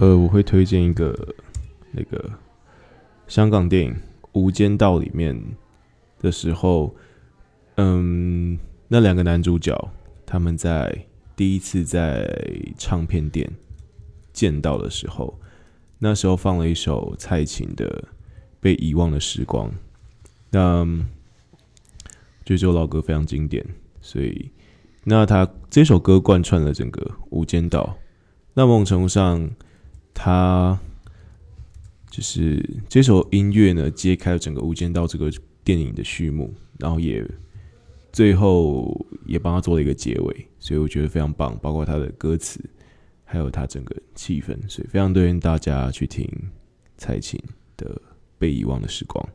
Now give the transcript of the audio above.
呃，我会推荐一个那个香港电影《无间道》里面的时候，嗯，那两个男主角他们在第一次在唱片店见到的时候，那时候放了一首蔡琴的《被遗忘的时光》，那这首老歌非常经典，所以那他这首歌贯穿了整个《无间道》，那某种程度上。他就是这首音乐呢，揭开了整个《无间道》这个电影的序幕，然后也最后也帮他做了一个结尾，所以我觉得非常棒。包括他的歌词，还有他整个气氛，所以非常推荐大家去听蔡琴的《被遗忘的时光》。